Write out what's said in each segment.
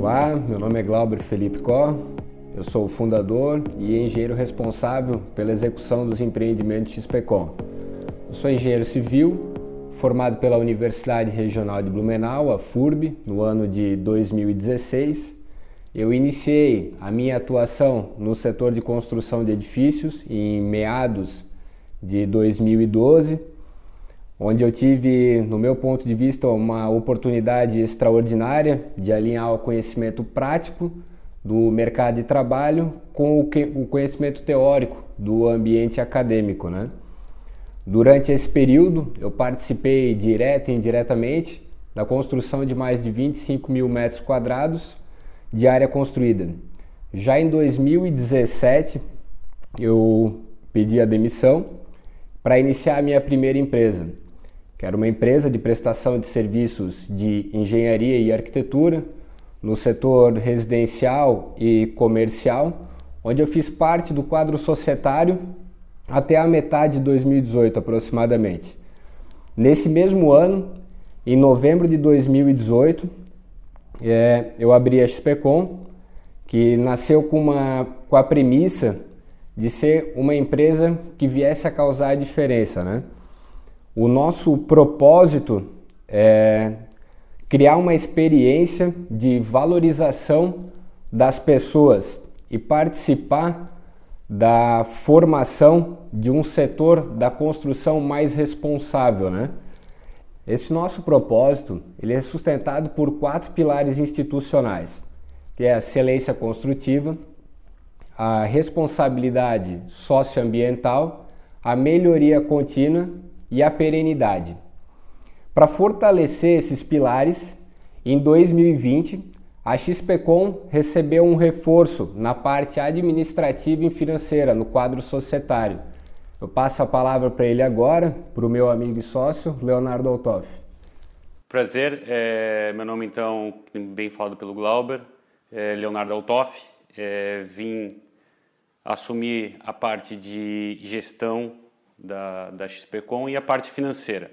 Olá, meu nome é Glauber Felipe Có, eu sou o fundador e engenheiro responsável pela execução dos empreendimentos XPCOM. Eu sou engenheiro civil, formado pela Universidade Regional de Blumenau, a FURB, no ano de 2016. Eu iniciei a minha atuação no setor de construção de edifícios em meados de 2012 onde eu tive, no meu ponto de vista, uma oportunidade extraordinária de alinhar o conhecimento prático do mercado de trabalho com o conhecimento teórico do ambiente acadêmico. Né? Durante esse período, eu participei direta e indiretamente da construção de mais de 25 mil metros quadrados de área construída. Já em 2017, eu pedi a demissão para iniciar a minha primeira empresa, que era uma empresa de prestação de serviços de engenharia e arquitetura no setor residencial e comercial, onde eu fiz parte do quadro societário até a metade de 2018 aproximadamente. Nesse mesmo ano, em novembro de 2018, é, eu abri a XPCom, que nasceu com, uma, com a premissa de ser uma empresa que viesse a causar a diferença, né? O nosso propósito é criar uma experiência de valorização das pessoas e participar da formação de um setor da construção mais responsável, né? Esse nosso propósito ele é sustentado por quatro pilares institucionais, que é a excelência construtiva, a responsabilidade socioambiental, a melhoria contínua e a perenidade. Para fortalecer esses pilares, em 2020, a XPCom recebeu um reforço na parte administrativa e financeira, no quadro societário. Eu passo a palavra para ele agora, para o meu amigo e sócio, Leonardo Altoff. Prazer, é, meu nome então, bem falado pelo Glauber, é Leonardo Altoff. É, vim assumir a parte de gestão da, da XPCom e a parte financeira.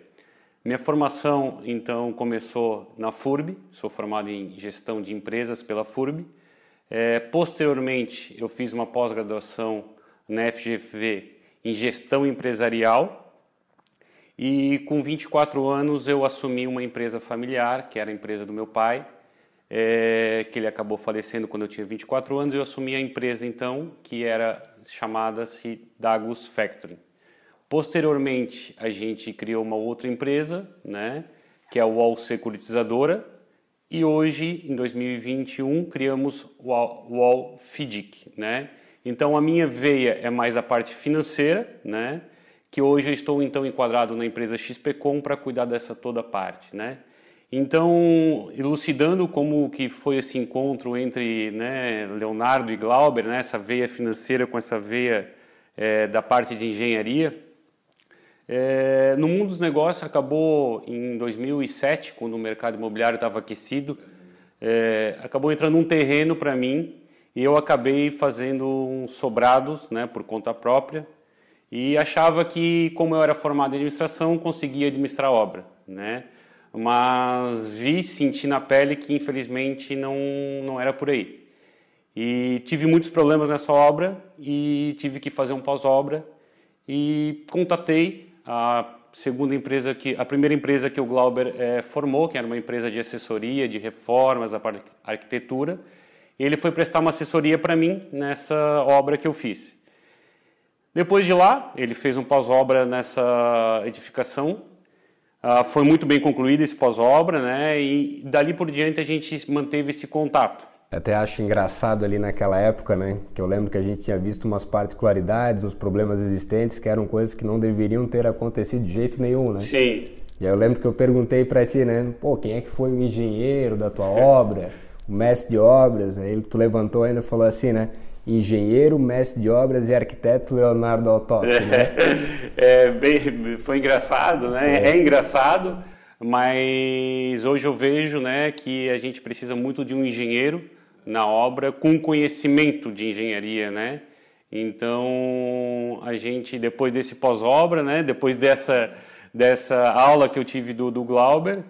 Minha formação, então, começou na FURB, sou formado em gestão de empresas pela FURB. É, posteriormente, eu fiz uma pós-graduação na FGV em gestão empresarial e com 24 anos eu assumi uma empresa familiar, que era a empresa do meu pai, é, que ele acabou falecendo quando eu tinha 24 anos. Eu assumi a empresa então, que era chamada-se Dagus Factory. Posteriormente, a gente criou uma outra empresa, né, que é a Wall Securitizadora, e hoje, em 2021, criamos o Wall Fidic, né? Então, a minha veia é mais a parte financeira, né? Que hoje eu estou então enquadrado na empresa XPcom para cuidar dessa toda parte, né? Então, elucidando como que foi esse encontro entre né, Leonardo e Glauber, né, essa veia financeira com essa veia é, da parte de engenharia, é, no mundo dos negócios acabou em 2007, quando o mercado imobiliário estava aquecido, é, acabou entrando um terreno para mim e eu acabei fazendo uns sobrados, né, por conta própria e achava que, como eu era formado em administração, conseguia administrar obra, né? Mas vi, senti na pele que infelizmente não não era por aí. E tive muitos problemas nessa obra e tive que fazer um pós-obra e contatei a segunda empresa que a primeira empresa que o Glauber é, formou, que era uma empresa de assessoria, de reformas, a parte arquitetura. Ele foi prestar uma assessoria para mim nessa obra que eu fiz. Depois de lá, ele fez um pós-obra nessa edificação. Uh, foi muito bem concluído esse pós-obra, né? E dali por diante a gente manteve esse contato. Até acho engraçado ali naquela época, né? Que eu lembro que a gente tinha visto umas particularidades, uns problemas existentes que eram coisas que não deveriam ter acontecido de jeito nenhum, né? Sim. E aí eu lembro que eu perguntei para ti, né? Pô, quem é que foi o engenheiro da tua obra, o mestre de obras? Aí tu levantou ainda e falou assim, né? Engenheiro, mestre de obras e arquiteto Leonardo Altop, né? É, bem, foi engraçado, né? É. é engraçado, mas hoje eu vejo, né, que a gente precisa muito de um engenheiro na obra com conhecimento de engenharia, né? Então a gente depois desse pós-obra, né? Depois dessa dessa aula que eu tive do, do Glauber,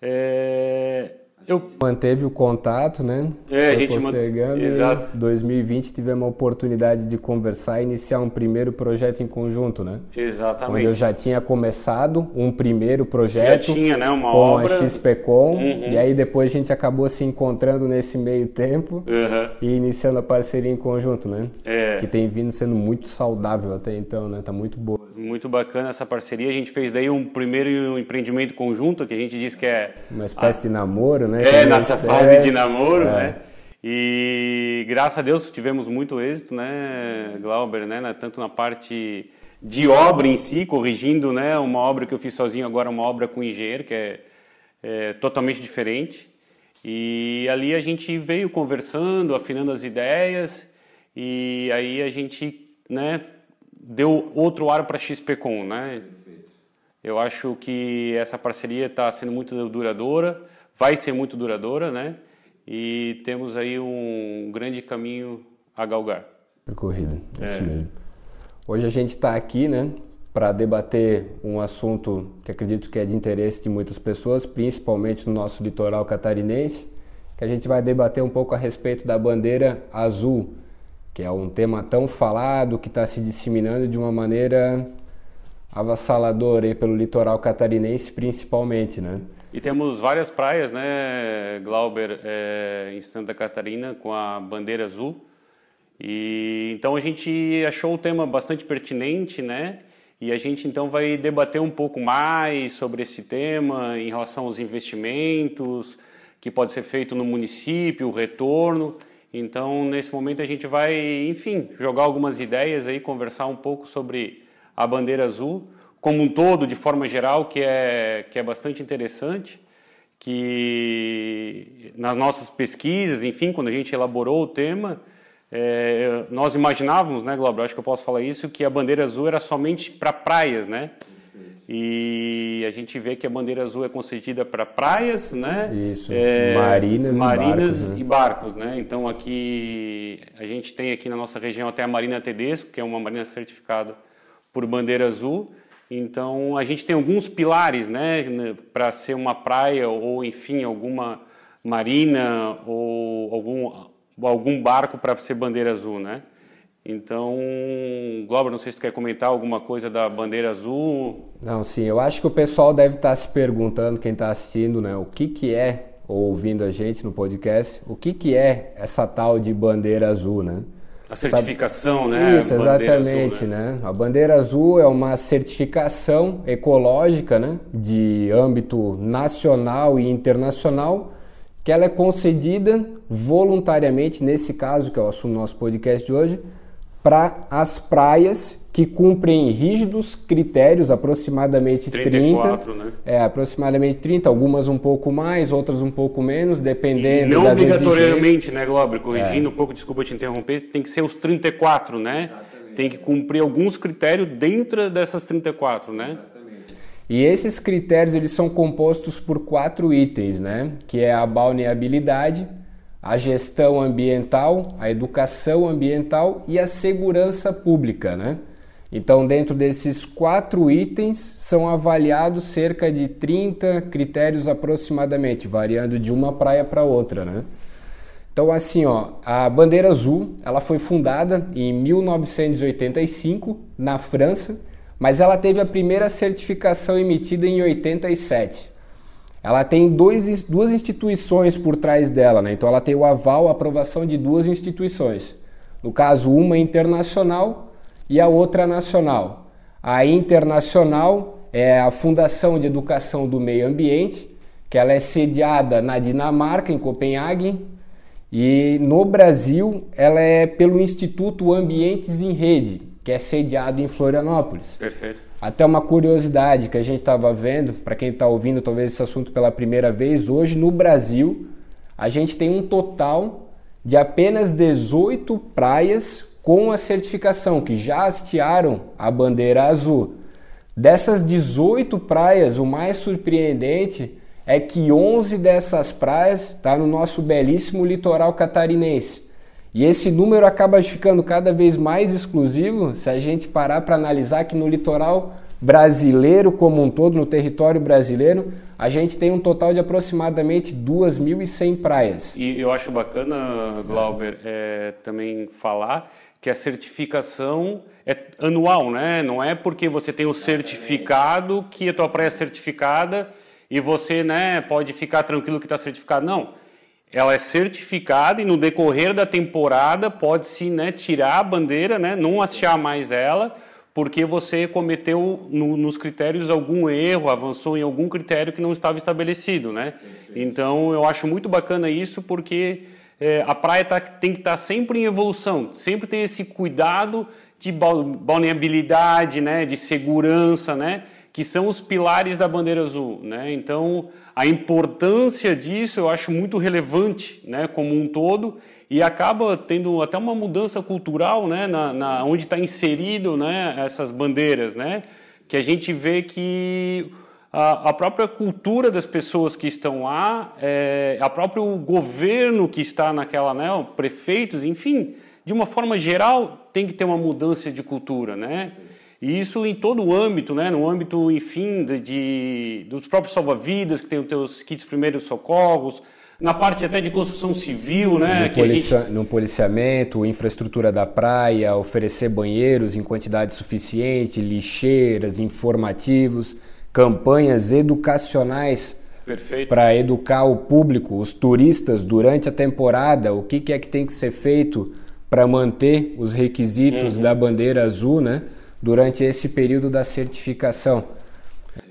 é, Eu manteve o contato, né? É, Foi a gente postergando. Exato. Em 2020 tivemos a oportunidade de conversar e iniciar um primeiro projeto em conjunto, né? Exatamente. Onde eu já tinha começado um primeiro projeto. Já tinha, né? Uma com obra. a XPCom. Uhum. E aí depois a gente acabou se encontrando nesse meio tempo uhum. e iniciando a parceria em conjunto, né? É. Que tem vindo sendo muito saudável até então, né? Tá muito boa. Muito bacana essa parceria. A gente fez daí um primeiro empreendimento conjunto que a gente diz que é uma espécie a... de namoro, né? É, nessa fase é... de namoro, é. né? E graças a Deus tivemos muito êxito, né, Glauber, né? Tanto na parte de obra em si, corrigindo, né? Uma obra que eu fiz sozinho, agora uma obra com engenheiro, que é, é totalmente diferente. E ali a gente veio conversando, afinando as ideias, e aí a gente, né, deu outro ar para a XPCom, né? Eu acho que essa parceria está sendo muito duradoura, vai ser muito duradoura, né? E temos aí um grande caminho a galgar. Percorrido, é isso mesmo. Hoje a gente está aqui, né, para debater um assunto que acredito que é de interesse de muitas pessoas, principalmente no nosso litoral catarinense, que a gente vai debater um pouco a respeito da bandeira azul, que é um tema tão falado que está se disseminando de uma maneira avassalador aí pelo litoral catarinense principalmente, né? E temos várias praias, né, Glauber, é, em Santa Catarina com a bandeira azul. E então a gente achou o tema bastante pertinente, né? E a gente então vai debater um pouco mais sobre esse tema em relação aos investimentos que pode ser feito no município, o retorno. Então, nesse momento a gente vai, enfim, jogar algumas ideias aí, conversar um pouco sobre a bandeira azul como um todo, de forma geral, que é, que é bastante interessante, que nas nossas pesquisas, enfim, quando a gente elaborou o tema, é, nós imaginávamos, né, Glauber, acho que eu posso falar isso, que a bandeira azul era somente para praias, né? E a gente vê que a bandeira azul é concedida para praias, né? Isso. É, marinas, marinas e barcos, né? e barcos, né? Então aqui a gente tem aqui na nossa região até a Marina Tedesco, que é uma marina certificada por bandeira azul. Então a gente tem alguns pilares, né, para ser uma praia ou enfim alguma marina ou algum algum barco para ser bandeira azul, né? Então, Glauber, não sei se tu quer comentar alguma coisa da bandeira azul. Não, sim, eu acho que o pessoal deve estar se perguntando, quem está assistindo, né, o que que é ou ouvindo a gente no podcast, o que que é essa tal de bandeira azul, né? A certificação, Sabe? né? Isso, exatamente, azul, né? né? A bandeira azul é uma certificação ecológica, né? De âmbito nacional e internacional, que ela é concedida voluntariamente, nesse caso, que é o assunto do nosso podcast de hoje, para as praias que cumprem rígidos critérios, aproximadamente 34, 30. Né? É, aproximadamente 30, algumas um pouco mais, outras um pouco menos, dependendo e não das obrigatoriamente, né, Glober? Corrigindo é. um pouco, desculpa te interromper, tem que ser os 34, né? Exatamente. Tem que cumprir alguns critérios dentro dessas 34, né? Exatamente. E esses critérios eles são compostos por quatro itens, né? Que é a balneabilidade, a gestão ambiental, a educação ambiental e a segurança pública, né? Então, dentro desses quatro itens, são avaliados cerca de 30 critérios aproximadamente, variando de uma praia para outra, né? Então, assim, ó, a bandeira azul, ela foi fundada em 1985 na França, mas ela teve a primeira certificação emitida em 87. Ela tem dois, duas instituições por trás dela, né? Então, ela tem o aval, a aprovação de duas instituições. No caso, uma internacional e a outra nacional. A internacional é a Fundação de Educação do Meio Ambiente, que ela é sediada na Dinamarca, em Copenhague, e no Brasil ela é pelo Instituto Ambientes em Rede, que é sediado em Florianópolis. Perfeito. Até uma curiosidade que a gente estava vendo, para quem está ouvindo talvez esse assunto pela primeira vez, hoje no Brasil a gente tem um total de apenas 18 praias com a certificação, que já hastearam a bandeira azul. Dessas 18 praias, o mais surpreendente é que 11 dessas praias está no nosso belíssimo litoral catarinense. E esse número acaba ficando cada vez mais exclusivo se a gente parar para analisar que no litoral brasileiro como um todo, no território brasileiro, a gente tem um total de aproximadamente 2.100 praias. E eu acho bacana, Glauber, é, também falar que a certificação é anual, né? Não é porque você tem o certificado que a tua praia é certificada e você, né, pode ficar tranquilo que está certificado. Não, ela é certificada e no decorrer da temporada pode-se né, tirar a bandeira, né, não achar mais ela, porque você cometeu no, nos critérios algum erro, avançou em algum critério que não estava estabelecido, né? Então eu acho muito bacana isso porque é, a praia tá, tem que estar tá sempre em evolução, sempre tem esse cuidado de balneabilidade, né, de segurança, né? que são os pilares da bandeira azul. Né? Então, a importância disso eu acho muito relevante né, como um todo e acaba tendo até uma mudança cultural né, na, na onde está inserido né, essas bandeiras, né? que a gente vê que a, a própria cultura das pessoas que estão lá, é, a próprio governo que está naquela, né, prefeitos, enfim, de uma forma geral, tem que ter uma mudança de cultura, né? E isso em todo o âmbito, né? no âmbito, enfim, de, de dos próprios salva-vidas, que tem os teus kits primeiros socorros, na parte até de construção civil, né? No, policia gente... no policiamento, infraestrutura da praia, oferecer banheiros em quantidade suficiente, lixeiras, informativos, campanhas educacionais para educar o público, os turistas durante a temporada, o que, que é que tem que ser feito para manter os requisitos uhum. da bandeira azul, né? durante esse período da certificação.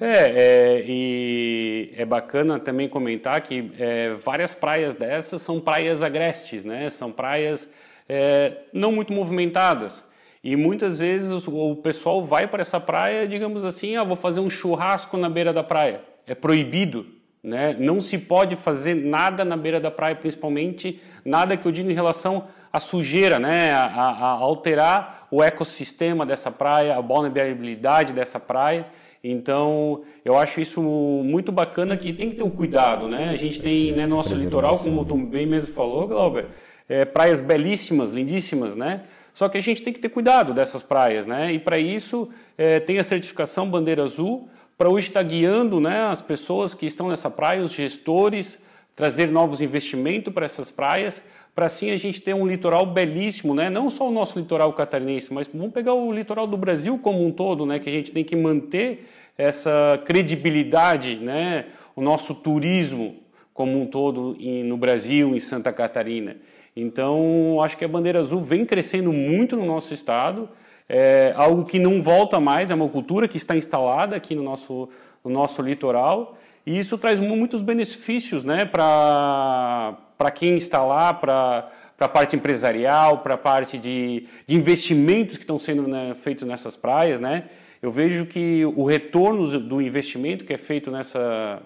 É, é, e é bacana também comentar que é, várias praias dessas são praias agrestes, né? São praias é, não muito movimentadas. E muitas vezes o, o pessoal vai para essa praia, digamos assim, ah, vou fazer um churrasco na beira da praia. É proibido, né? Não se pode fazer nada na beira da praia, principalmente nada que eu digo em relação à sujeira, né? a, a, a alterar o ecossistema dessa praia, a vulnerabilidade dessa praia. Então, eu acho isso muito bacana que tem que ter um cuidado, né? A gente tem né, nosso litoral, como tu bem mesmo falou, Glauber, é, praias belíssimas, lindíssimas, né? Só que a gente tem que ter cuidado dessas praias, né? E para isso é, tem a certificação Bandeira Azul, para hoje estar tá guiando né, as pessoas que estão nessa praia, os gestores, trazer novos investimentos para essas praias, para assim a gente ter um litoral belíssimo, né? não só o nosso litoral catarinense, mas vamos pegar o litoral do Brasil como um todo, né? que a gente tem que manter essa credibilidade, né? o nosso turismo como um todo no Brasil, em Santa Catarina. Então, acho que a bandeira azul vem crescendo muito no nosso estado, é algo que não volta mais, é uma cultura que está instalada aqui no nosso, no nosso litoral, e isso traz muitos benefícios né, para para quem está lá, para a parte empresarial, para a parte de, de, investimentos que estão sendo né, feitos nessas praias, né? Eu vejo que o retorno do investimento que é feito nessa,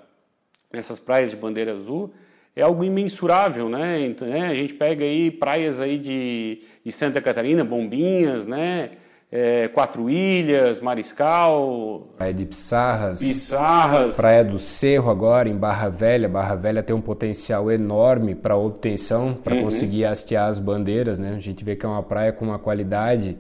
nessas praias de bandeira azul é algo imensurável, né? Então, né? A gente pega aí praias aí de, de Santa Catarina, Bombinhas, né? é, Quatro Ilhas, Mariscal. Praia de Pissarras. Pissarras. Praia do Cerro agora, em Barra Velha. Barra Velha tem um potencial enorme para obtenção, para uhum. conseguir hastear as bandeiras, né? A gente vê que é uma praia com uma qualidade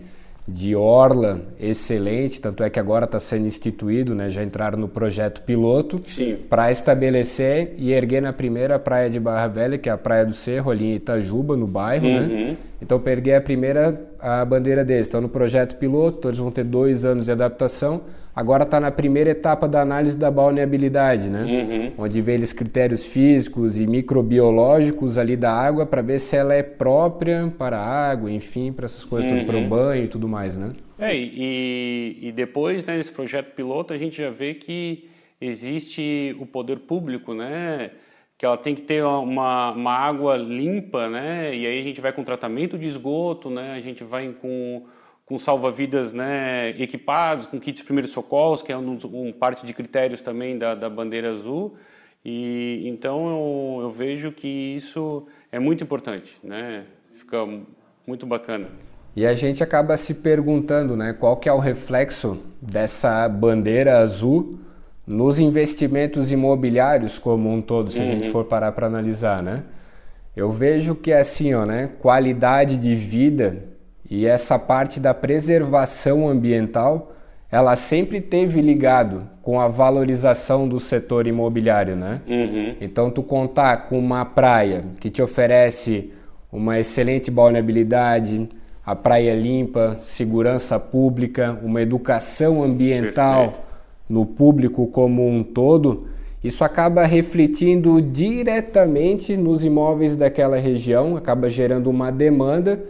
de orla excelente, tanto é que agora está sendo instituído, né? já entraram no projeto piloto para estabelecer e erguer na primeira praia de Barra Velha, que é a Praia do Cerro, ali em Itajuba, no bairro. Né? Uhum. Né? Então, para erguer a primeira a bandeira deles. Estão no projeto piloto, todos vão ter dois anos de adaptação Agora está na primeira etapa da análise da balneabilidade, né? Uhum. Onde vê eles critérios físicos e microbiológicos ali da água para ver se ela é própria para a água, enfim, para essas coisas, uhum. para o banho e tudo mais, né? É, e, e depois, né, nesse projeto piloto, a gente já vê que existe o poder público, né? Que ela tem que ter uma, uma água limpa, né? E aí a gente vai com tratamento de esgoto, né? A gente vai com com salva-vidas né, equipados, com kits de primeiros socorros, que é um, um parte de critérios também da, da bandeira azul. E então eu, eu, vejo que isso é muito importante, né? Fica muito bacana. E a gente acaba se perguntando, né, qual que é o reflexo dessa bandeira azul nos investimentos imobiliários como um todo, se uhum. a gente uhum. for parar para analisar, né? Eu vejo que é assim, ó, né, qualidade de vida e essa parte da preservação ambiental, ela sempre teve ligado com a valorização do setor imobiliário, né? Uhum. Então tu contar com uma praia que te oferece uma excelente balneabilidade, a praia limpa, segurança pública, uma educação ambiental Perfeito. no público como um todo, isso acaba refletindo diretamente nos imóveis daquela região, acaba gerando uma demanda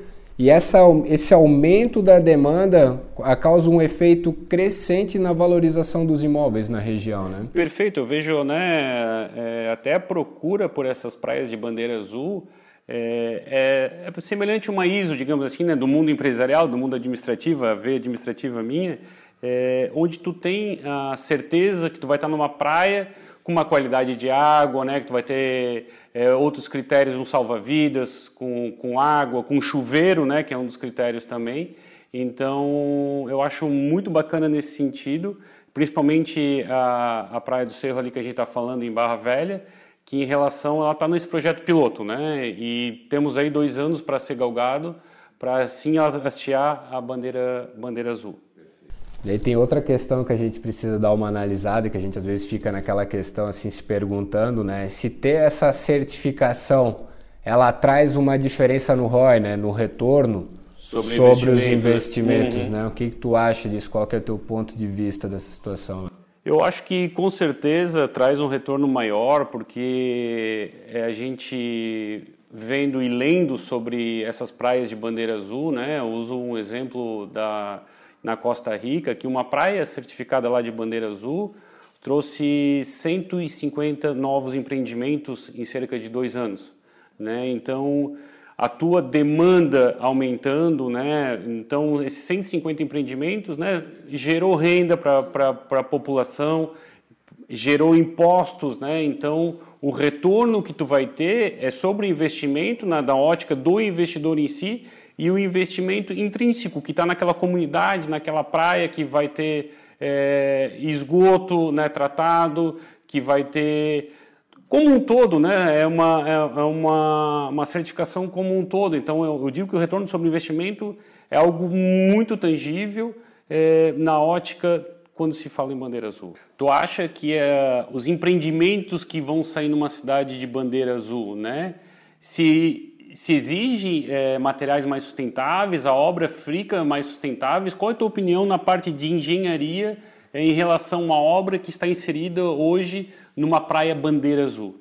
e essa, esse aumento da demanda causa um efeito crescente na valorização dos imóveis na região, né? Perfeito, eu vejo né, é, até a procura por essas praias de bandeira azul é, é, é, semelhante a uma ISO, digamos assim, né, do mundo empresarial, do mundo administrativo, a veia administrativa minha, é, onde tu tem a certeza que tu vai estar numa praia com uma qualidade de água, né, que tu vai ter é, outros critérios, um salva-vidas, com, com água, com chuveiro, né, que é um dos critérios também. Então, eu acho muito bacana nesse sentido, principalmente a, a Praia do Cerro ali que a gente está falando em Barra Velha, que em relação, ela está nesse projeto piloto, né, e temos aí dois anos para ser galgado, para sim hastear a bandeira, bandeira azul. E aí tem outra questão que a gente precisa dar uma analisada, que a gente às vezes fica naquela questão assim se perguntando, né? Se ter essa certificação, ela traz uma diferença no ROI, né? No retorno sobre, sobre os investimentos, uhum. né? O que, que tu acha disso? Qual que é o teu ponto de vista dessa situação? Eu acho que com certeza traz um retorno maior, porque é a gente vendo e lendo sobre essas praias de bandeira azul, né? Eu uso um exemplo da na Costa Rica, que uma praia certificada lá de bandeira azul trouxe 150 novos empreendimentos em cerca de dois anos. Né? Então, a tua demanda aumentando, né? então esses 150 empreendimentos né, gerou renda para a população, gerou impostos, né? então o retorno que tu vai ter é sobre o investimento, na, da ótica do investidor em si, e o investimento intrínseco que está naquela comunidade, naquela praia que vai ter é, esgoto né, tratado, que vai ter como um todo, né? É uma, é, é uma, uma certificação como um todo. Então eu, eu, digo que o retorno sobre investimento é algo muito tangível é, na ótica quando se fala em bandeira azul. Tu acha que é, os empreendimentos que vão sair numa cidade de bandeira azul, né? Se se exige é, materiais mais sustentáveis, a obra fica mais sustentáveis. Qual é a tua opinião na parte de engenharia é, em relação a uma obra que está inserida hoje numa praia bandeira azul?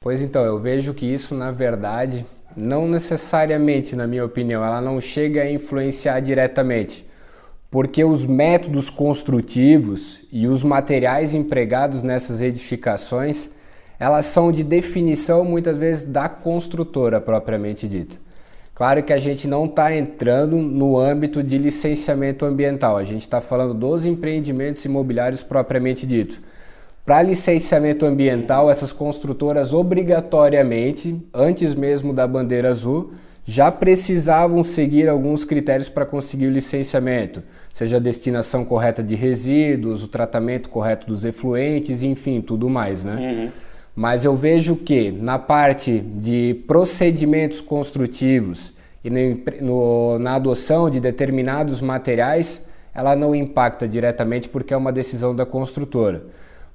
Pois então, eu vejo que isso, na verdade, não necessariamente, na minha opinião, ela não chega a influenciar diretamente, porque os métodos construtivos e os materiais empregados nessas edificações elas são de definição muitas vezes da construtora propriamente dita. Claro que a gente não está entrando no âmbito de licenciamento ambiental, a gente está falando dos empreendimentos imobiliários propriamente dito. Para licenciamento ambiental, essas construtoras obrigatoriamente, antes mesmo da bandeira azul, já precisavam seguir alguns critérios para conseguir o licenciamento, seja a destinação correta de resíduos, o tratamento correto dos efluentes, enfim, tudo mais, né? Uhum. Mas eu vejo que na parte de procedimentos construtivos e no, na adoção de determinados materiais, ela não impacta diretamente porque é uma decisão da construtora.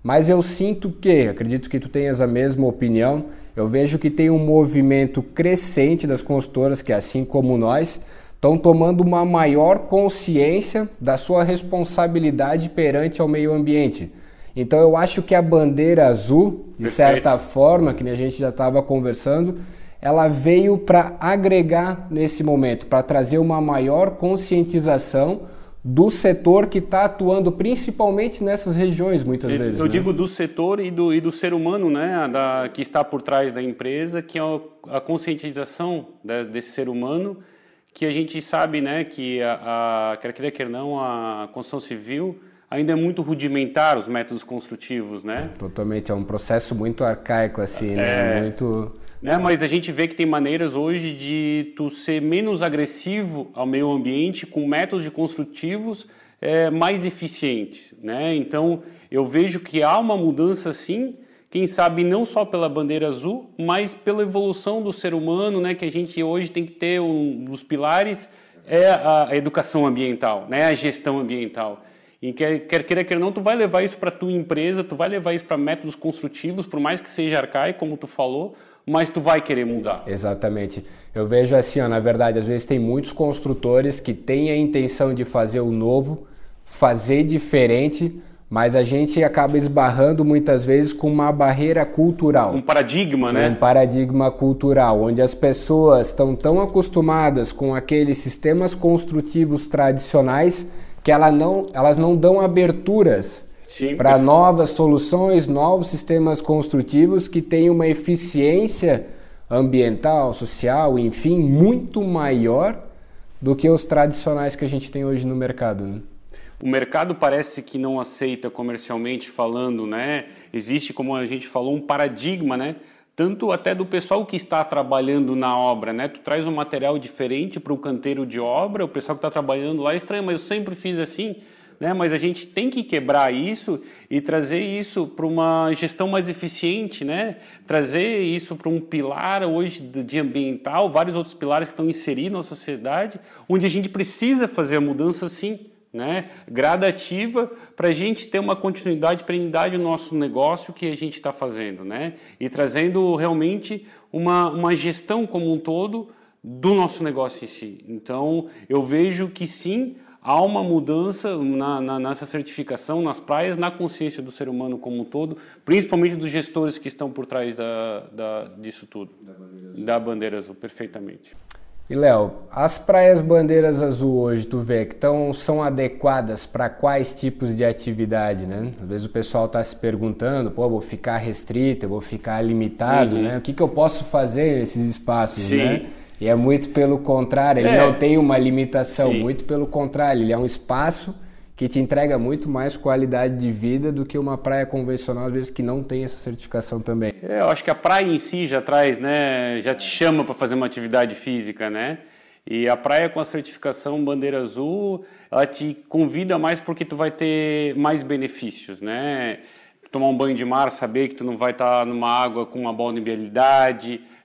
Mas eu sinto que, acredito que tu tenhas a mesma opinião, eu vejo que tem um movimento crescente das construtoras que, assim como nós, estão tomando uma maior consciência da sua responsabilidade perante ao meio ambiente. Então eu acho que a bandeira azul, de Perfeito. certa forma, que a gente já estava conversando, ela veio para agregar nesse momento, para trazer uma maior conscientização do setor que está atuando principalmente nessas regiões, muitas eu, vezes. Eu né? digo do setor e do, e do ser humano, né, da, que está por trás da empresa, que é a, conscientização desse ser humano, que a gente sabe, né, que a, a quer queira quer não, a construção civil ainda é muito rudimentar os métodos construtivos, né? Totalmente, é um processo muito arcaico assim, né? É, muito né? Mas a gente vê que tem maneiras hoje de tu ser menos agressivo ao meio ambiente com métodos construtivos é, mais eficientes, né? Então eu vejo que há uma mudança sim, quem sabe não só pela bandeira azul, mas pela evolução do ser humano, né? Que a gente hoje tem que ter um dos pilares é a educação ambiental, né? A gestão ambiental. E quer, quer queira, quer não, tu vai levar isso para tua empresa, tu vai levar isso para métodos construtivos, por mais que seja arcaico, como tu falou, mas tu vai querer mudar. Exatamente. Eu vejo assim, ó, na verdade, às vezes tem muitos construtores que têm a intenção de fazer o novo, fazer diferente, mas a gente acaba esbarrando muitas vezes com uma barreira cultural. Um paradigma, né? Um paradigma cultural, onde as pessoas estão tão acostumadas com aqueles sistemas construtivos tradicionais que ela não, elas não dão aberturas para novas soluções, novos sistemas construtivos que tenham uma eficiência ambiental, social, enfim, muito maior do que os tradicionais que a gente tem hoje no mercado. Né? O mercado parece que não aceita comercialmente falando, né? Existe, como a gente falou, um paradigma, né? Tanto até do pessoal que está trabalhando na obra, né? Tu traz um material diferente para o canteiro de obra, o pessoal que está trabalhando lá é estranho, mas eu sempre fiz assim, né? Mas a gente tem que quebrar isso e trazer isso para uma gestão mais eficiente, né? Trazer isso para um pilar hoje de ambiental, vários outros pilares que estão inseridos na sociedade, onde a gente precisa fazer a mudança sim né, gradativa para a gente ter uma continuidade, perenidade no nosso negócio que a gente está fazendo, né, e trazendo realmente uma, uma gestão como um todo do nosso negócio em si. Então, eu vejo que sim, há uma mudança na, na, nessa certificação nas praias, na consciência do ser humano como um todo, principalmente dos gestores que estão por trás da, da disso tudo. Da bandeira azul, da bandeira azul perfeitamente. E Léo, as praias bandeiras azul hoje, tu vê que tão, são adequadas para quais tipos de atividade, né? Às vezes o pessoal está se perguntando, pô, vou ficar restrito, vou ficar limitado, uhum. né? O que, que eu posso fazer nesses espaços, Sim. né? E é muito pelo contrário, ele é. não tem uma limitação, Sim. muito pelo contrário, ele é um espaço que te entrega muito mais qualidade de vida do que uma praia convencional, às vezes, que não tem essa certificação também. É, eu acho que a praia em si já traz, né, já te chama para fazer uma atividade física, né? E a praia com a certificação bandeira azul, ela te convida mais porque tu vai ter mais benefícios, né? Tomar um banho de mar, saber que tu não vai estar tá numa água com uma boa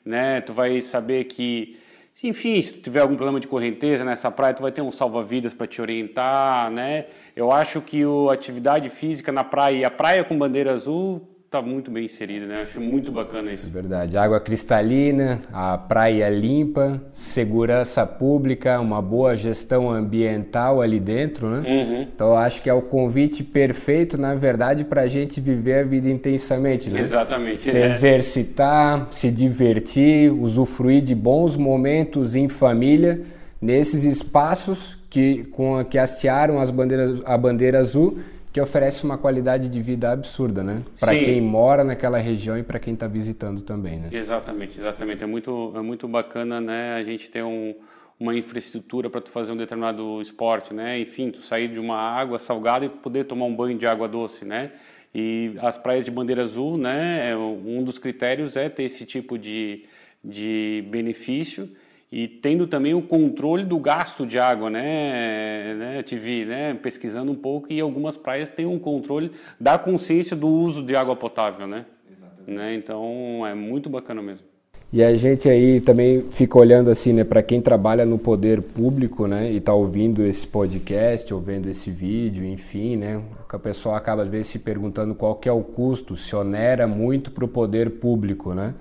né? Tu vai saber que enfim, se tiver algum problema de correnteza nessa praia, tu vai ter um salva-vidas para te orientar, né? Eu acho que a atividade física na praia e a praia com bandeira azul está muito bem inserida, né? Acho muito bacana isso. É verdade. Água cristalina, a praia limpa, segurança pública, uma boa gestão ambiental ali dentro, né? Uhum. Então acho que é o convite perfeito, na verdade, para a gente viver a vida intensamente, né? Exatamente. Se é. exercitar, se divertir, usufruir de bons momentos em família nesses espaços que com que hastearam as bandeiras, a bandeira azul que oferece uma qualidade de vida absurda, né? Para quem mora naquela região e para quem está visitando também, né? Exatamente, exatamente. É muito, é muito bacana, né? A gente ter um, uma infraestrutura para tu fazer um determinado esporte, né? Enfim, tu sair de uma água salgada e poder tomar um banho de água doce, né? E as praias de bandeira azul, né? É um dos critérios é ter esse tipo de, de benefício e tendo também o controle do gasto de água, né, né tive né, pesquisando um pouco e algumas praias têm um controle da consciência do uso de água potável, né? Exatamente. Né? Então é muito bacana mesmo. E a gente aí também fica olhando assim, né, para quem trabalha no poder público, né, e está ouvindo esse podcast, ou vendo esse vídeo, enfim, né, a pessoa acaba às vezes se perguntando qual que é o custo, se onera muito para o poder público, né?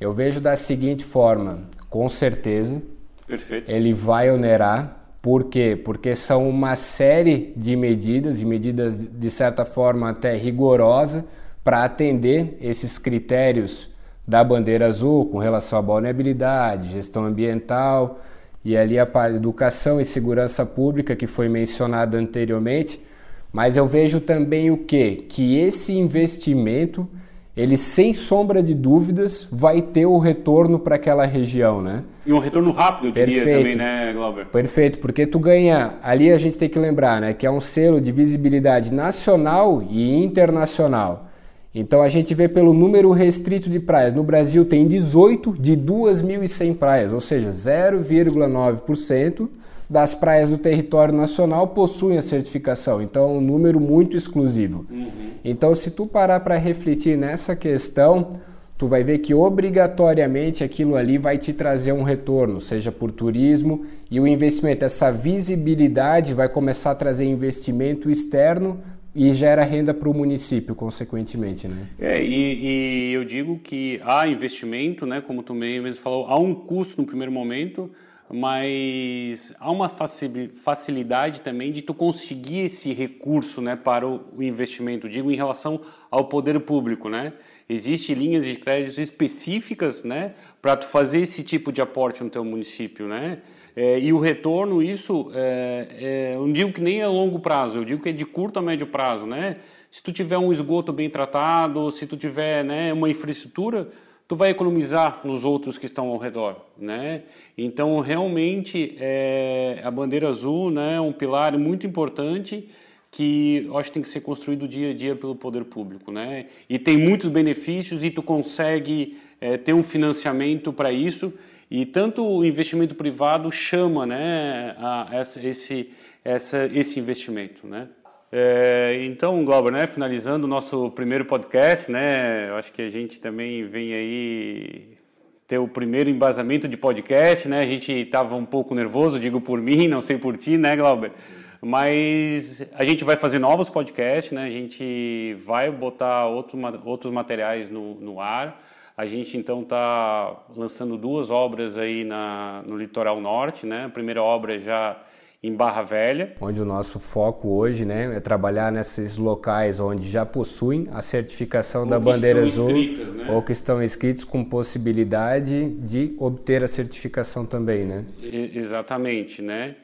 Eu vejo da seguinte forma: com certeza. Perfeito. Ele vai onerar. Por quê? Porque são uma série de medidas, e medidas de certa forma até rigorosas, para atender esses critérios da bandeira azul com relação à vulnerabilidade, gestão ambiental e ali a parte de educação e segurança pública que foi mencionado anteriormente. Mas eu vejo também o que? Que esse investimento ele sem sombra de dúvidas vai ter o retorno para aquela região, né? E um retorno rápido, eu Perfeito. diria também, né, Glauber? Perfeito, porque tu ganha, ali a gente tem que lembrar, né, que é um selo de visibilidade nacional e internacional. Então a gente vê pelo número restrito de praias. No Brasil tem 18 de 2.100 praias, ou seja, 0,9% das praias do território nacional possuem a certificação, então é um número muito exclusivo. Uhum. Então, se tu parar para refletir nessa questão, tu vai ver que obrigatoriamente aquilo ali vai te trazer um retorno, seja por turismo e o investimento, essa visibilidade vai começar a trazer investimento externo e gera renda para o município, consequentemente, né? É, e, e, eu digo que há investimento, né, como tu mesmo falou, há um custo no primeiro momento, mas há uma facilidade também de tu conseguir esse recurso, né, para o investimento, digo em relação ao poder público, né? Existem linhas de crédito específicas, né, para tu fazer esse tipo de aporte no teu município, né? É, e o retorno, isso, é, é, eu não digo que nem é a longo prazo, eu digo que é de curto a médio prazo, né? Se tu tiver um esgoto bem tratado, se tu tiver né, uma infraestrutura, tu vai economizar nos outros que estão ao redor, né? Então, realmente, é, a bandeira azul né, é um pilar muito importante que eu acho que tem que ser construído dia a dia pelo poder público, né? E tem muitos benefícios e tu consegue é, ter um financiamento para isso e tanto o investimento privado chama, né, a, essa, esse, essa, esse investimento, né? É, então, Glauber, né, finalizando o nosso primeiro podcast, né, eu acho que a gente também vem aí ter o primeiro embasamento de podcast, né, a gente estava um pouco nervoso, digo por mim, não sei por ti, né, Glauber? Mas a gente vai fazer novos podcasts, né, a gente vai botar outros, outros materiais no, no ar, a gente então está lançando duas obras aí na, no litoral norte, né, a primeira obra já em Barra Velha. Onde o nosso foco hoje né, é trabalhar nesses locais onde já possuem a certificação ou da bandeira azul né? ou que estão inscritos com possibilidade de obter a certificação também, né? exatamente, né?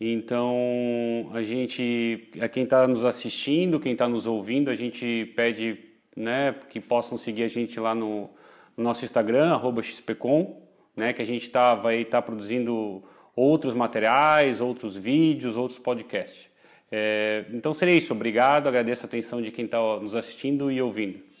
Então, a gente, a quem está nos assistindo, quem está nos ouvindo, a gente pede né, que possam seguir a gente lá no, no nosso Instagram, xpcom, né, que a gente tá, vai estar tá produzindo outros materiais, outros vídeos, outros podcasts. É, então seria isso. Obrigado, agradeço a atenção de quem está nos assistindo e ouvindo.